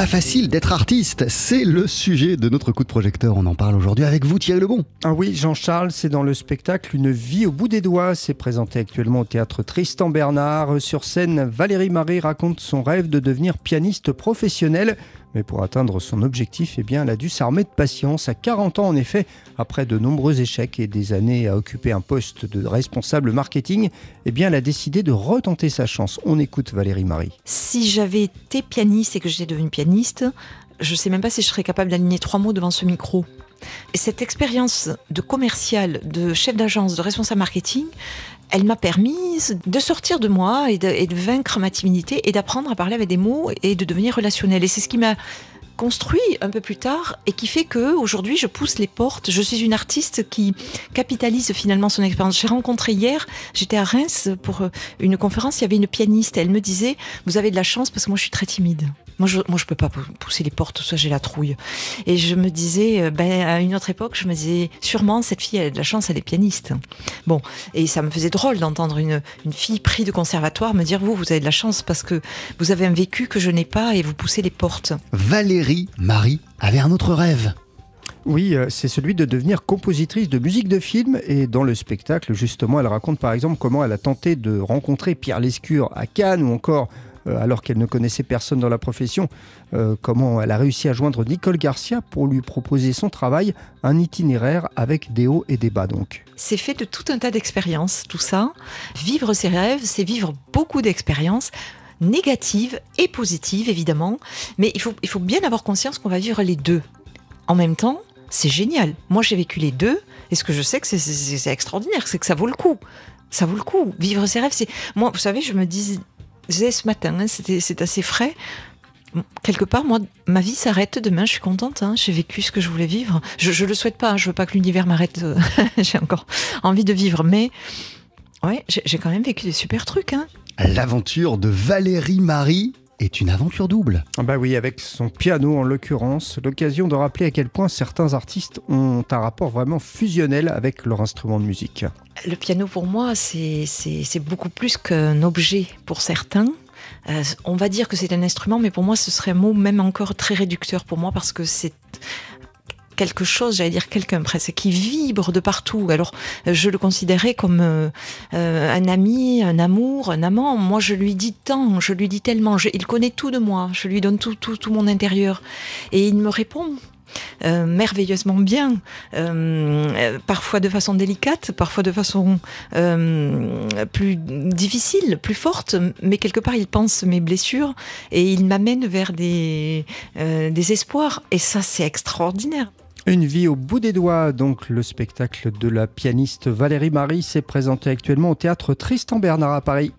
pas facile d'être artiste. C'est le sujet de notre coup de projecteur. On en parle aujourd'hui avec vous, Thierry Lebon. Ah oui, Jean-Charles, c'est dans le spectacle Une vie au bout des doigts. C'est présenté actuellement au théâtre Tristan Bernard. Sur scène, Valérie Marie raconte son rêve de devenir pianiste professionnelle. Mais pour atteindre son objectif, eh bien, elle a dû s'armer de patience. À 40 ans, en effet, après de nombreux échecs et des années à occuper un poste de responsable marketing, eh bien, elle a décidé de retenter sa chance. On écoute Valérie Marie. Si j'avais été pianiste et que j'étais devenue pianiste, je ne sais même pas si je serais capable d'aligner trois mots devant ce micro. Et cette expérience de commercial, de chef d'agence, de responsable marketing, elle m'a permis de sortir de moi et de, vaincre ma timidité et d'apprendre à parler avec des mots et de devenir relationnel. Et c'est ce qui m'a construit un peu plus tard et qui fait que aujourd'hui je pousse les portes. Je suis une artiste qui capitalise finalement son expérience. J'ai rencontré hier, j'étais à Reims pour une conférence, il y avait une pianiste. Elle me disait "Vous avez de la chance parce que moi je suis très timide." Moi, je, moi, peux pas pousser les portes, ça, j'ai la trouille. Et je me disais, euh, ben, à une autre époque, je me disais, sûrement, cette fille, elle a de la chance, elle est pianiste. Bon. Et ça me faisait drôle d'entendre une, une fille prise de conservatoire me dire, vous, vous avez de la chance parce que vous avez un vécu que je n'ai pas et vous poussez les portes. Valérie Marie avait un autre rêve. Oui, euh, c'est celui de devenir compositrice de musique de film. Et dans le spectacle, justement, elle raconte par exemple comment elle a tenté de rencontrer Pierre Lescure à Cannes ou encore euh, alors qu'elle ne connaissait personne dans la profession, euh, comment elle a réussi à joindre Nicole Garcia pour lui proposer son travail, un itinéraire avec des hauts et des bas donc. C'est fait de tout un tas d'expériences, tout ça. Vivre ses rêves, c'est vivre beaucoup d'expériences négatives et positives évidemment, mais il faut, il faut bien avoir conscience qu'on va vivre les deux. En même temps, c'est génial. Moi, j'ai vécu les deux, et ce que je sais que c'est extraordinaire, c'est que ça vaut le coup. Ça vaut le coup. Vivre ses rêves, c'est. Moi, vous savez, je me dis, disais ce matin, hein, c'est assez frais. Quelque part, moi, ma vie s'arrête demain. Je suis contente. Hein, j'ai vécu ce que je voulais vivre. Je, ne le souhaite pas. Je veux pas que l'univers m'arrête. j'ai encore envie de vivre, mais ouais, j'ai quand même vécu des super trucs. Hein. L'aventure de Valérie Marie est une aventure double. Ah bah oui, avec son piano en l'occurrence, l'occasion de rappeler à quel point certains artistes ont un rapport vraiment fusionnel avec leur instrument de musique. Le piano pour moi, c'est beaucoup plus qu'un objet pour certains. Euh, on va dire que c'est un instrument, mais pour moi, ce serait un mot même encore très réducteur pour moi parce que c'est quelque chose, j'allais dire quelqu'un presque, qui vibre de partout. Alors, je le considérais comme euh, euh, un ami, un amour, un amant. Moi, je lui dis tant, je lui dis tellement. il connaît tout de moi. Je lui donne tout, tout, tout mon intérieur. Et il me répond euh, merveilleusement bien, parfois de façon délicate, parfois de façon plus difficile, plus forte, mais quelque part il pense mes blessures et il m'amène vers des, des espoirs. Et ça, c'est extraordinaire. Une vie au bout des doigts, donc le spectacle de la pianiste Valérie Marie s'est présenté actuellement au théâtre Tristan Bernard à Paris.